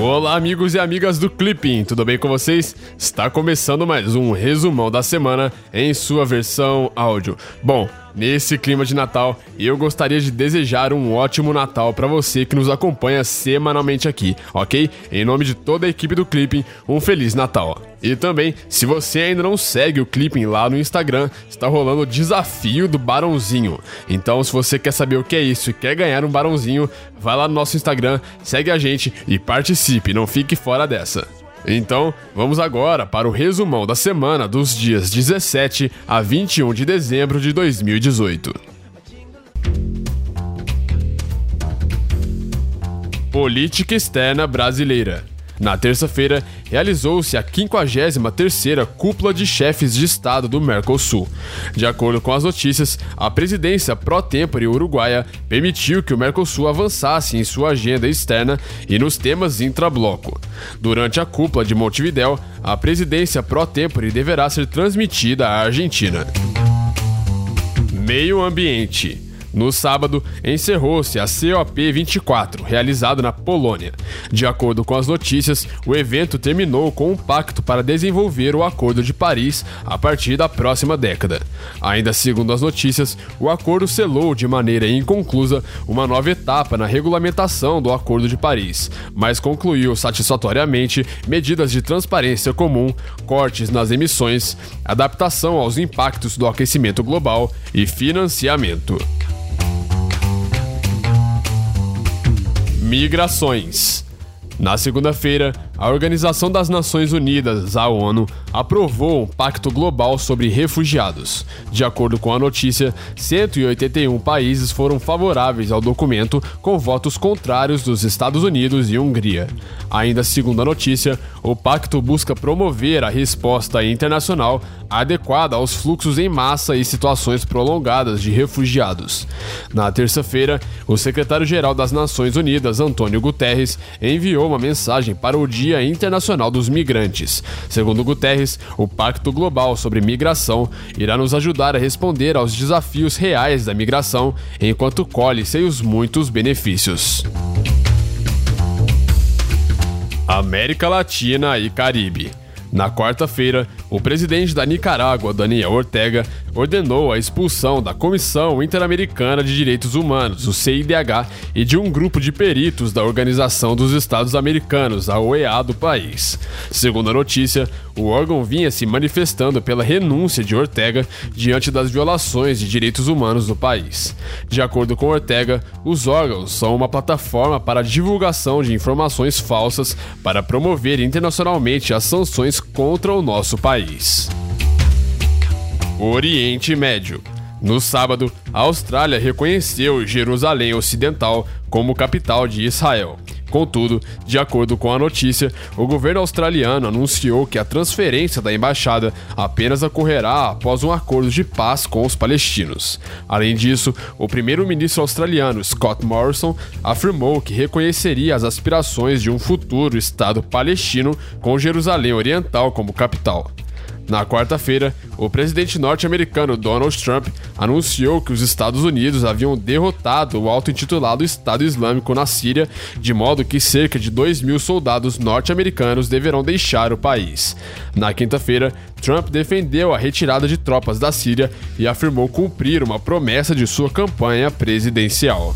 Olá, amigos e amigas do Clipping, tudo bem com vocês? Está começando mais um resumão da semana em sua versão áudio. Bom, Nesse clima de Natal, eu gostaria de desejar um ótimo Natal para você que nos acompanha semanalmente aqui, ok? Em nome de toda a equipe do Clipping, um Feliz Natal. E também, se você ainda não segue o Clipping lá no Instagram, está rolando o desafio do Barãozinho. Então, se você quer saber o que é isso e quer ganhar um Barãozinho, vai lá no nosso Instagram, segue a gente e participe, não fique fora dessa. Então, vamos agora para o resumão da semana dos dias 17 a 21 de dezembro de 2018. Política externa brasileira. Na terça-feira, realizou-se a 53ª Cúpula de Chefes de Estado do Mercosul. De acordo com as notícias, a presidência pró-tempore uruguaia permitiu que o Mercosul avançasse em sua agenda externa e nos temas intrabloco. Durante a cúpula de Montevidéu, a presidência pró-tempore deverá ser transmitida à Argentina. Meio Ambiente no sábado, encerrou-se a COP 24, realizada na Polônia. De acordo com as notícias, o evento terminou com um pacto para desenvolver o Acordo de Paris a partir da próxima década. Ainda segundo as notícias, o acordo selou de maneira inconclusa uma nova etapa na regulamentação do Acordo de Paris, mas concluiu satisfatoriamente medidas de transparência comum, cortes nas emissões, adaptação aos impactos do aquecimento global e financiamento. Migrações. Na segunda-feira, a Organização das Nações Unidas, a ONU, aprovou um pacto global sobre refugiados. De acordo com a notícia, 181 países foram favoráveis ao documento, com votos contrários dos Estados Unidos e Hungria. Ainda segundo a notícia, o pacto busca promover a resposta internacional adequada aos fluxos em massa e situações prolongadas de refugiados. Na terça-feira, o secretário-geral das Nações Unidas, Antônio Guterres, enviou uma mensagem para o Dia Dia Internacional dos Migrantes. Segundo Guterres, o Pacto Global sobre Migração irá nos ajudar a responder aos desafios reais da migração, enquanto colhe seus muitos benefícios. América Latina e Caribe. Na quarta-feira, o presidente da Nicarágua, Daniel Ortega, ordenou a expulsão da Comissão Interamericana de Direitos Humanos, o CIDH, e de um grupo de peritos da Organização dos Estados Americanos, a OEA, do país. Segundo a notícia, o órgão vinha se manifestando pela renúncia de Ortega diante das violações de direitos humanos no país. De acordo com Ortega, os órgãos são uma plataforma para a divulgação de informações falsas para promover internacionalmente as sanções contra o nosso país. Oriente Médio. No sábado, a Austrália reconheceu Jerusalém Ocidental como capital de Israel. Contudo, de acordo com a notícia, o governo australiano anunciou que a transferência da embaixada apenas ocorrerá após um acordo de paz com os palestinos. Além disso, o primeiro-ministro australiano Scott Morrison afirmou que reconheceria as aspirações de um futuro Estado palestino com Jerusalém Oriental como capital. Na quarta-feira, o presidente norte-americano Donald Trump anunciou que os Estados Unidos haviam derrotado o auto-intitulado Estado Islâmico na Síria, de modo que cerca de 2 mil soldados norte-americanos deverão deixar o país. Na quinta-feira, Trump defendeu a retirada de tropas da Síria e afirmou cumprir uma promessa de sua campanha presidencial.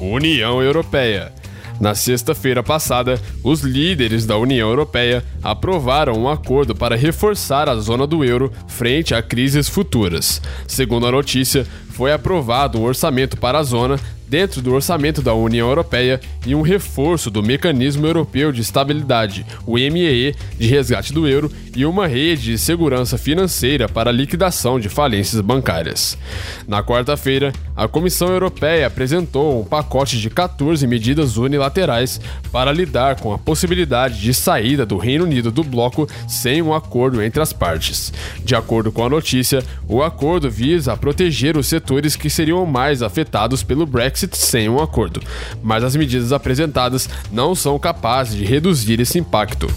União Europeia. Na sexta-feira passada, os líderes da União Europeia aprovaram um acordo para reforçar a zona do euro frente a crises futuras. Segundo a notícia, foi aprovado um orçamento para a zona dentro do orçamento da União Europeia e um reforço do Mecanismo Europeu de Estabilidade, o MEE, de resgate do euro e uma rede de segurança financeira para liquidação de falências bancárias. Na quarta-feira, a Comissão Europeia apresentou um pacote de 14 medidas unilaterais para lidar com a possibilidade de saída do Reino Unido do bloco sem um acordo entre as partes. De acordo com a notícia, o acordo visa proteger os setores que seriam mais afetados pelo Brexit Brexit sem um acordo, mas as medidas apresentadas não são capazes de reduzir esse impacto.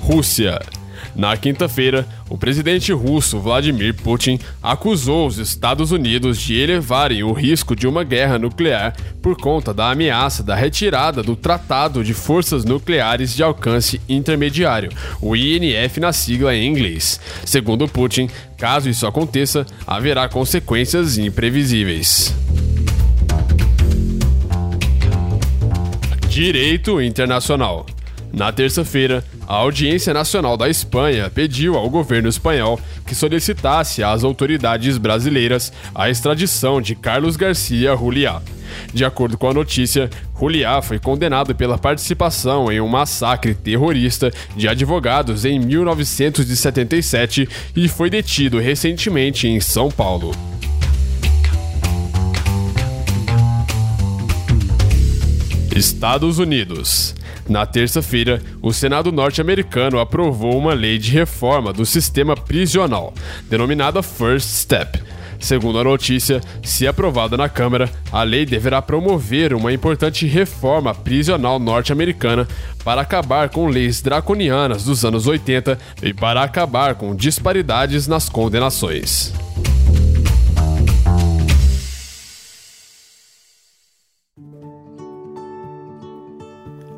Rússia. Na quinta-feira, o presidente russo Vladimir Putin acusou os Estados Unidos de elevarem o risco de uma guerra nuclear por conta da ameaça da retirada do Tratado de Forças Nucleares de Alcance Intermediário, o INF na sigla em inglês. Segundo Putin, caso isso aconteça, haverá consequências imprevisíveis. Direito Internacional. Na terça-feira, a Audiência Nacional da Espanha pediu ao governo espanhol que solicitasse às autoridades brasileiras a extradição de Carlos Garcia Juliá. De acordo com a notícia, Juliá foi condenado pela participação em um massacre terrorista de advogados em 1977 e foi detido recentemente em São Paulo. Estados Unidos. Na terça-feira, o Senado norte-americano aprovou uma lei de reforma do sistema prisional, denominada First Step. Segundo a notícia, se aprovada na Câmara, a lei deverá promover uma importante reforma prisional norte-americana para acabar com leis draconianas dos anos 80 e para acabar com disparidades nas condenações.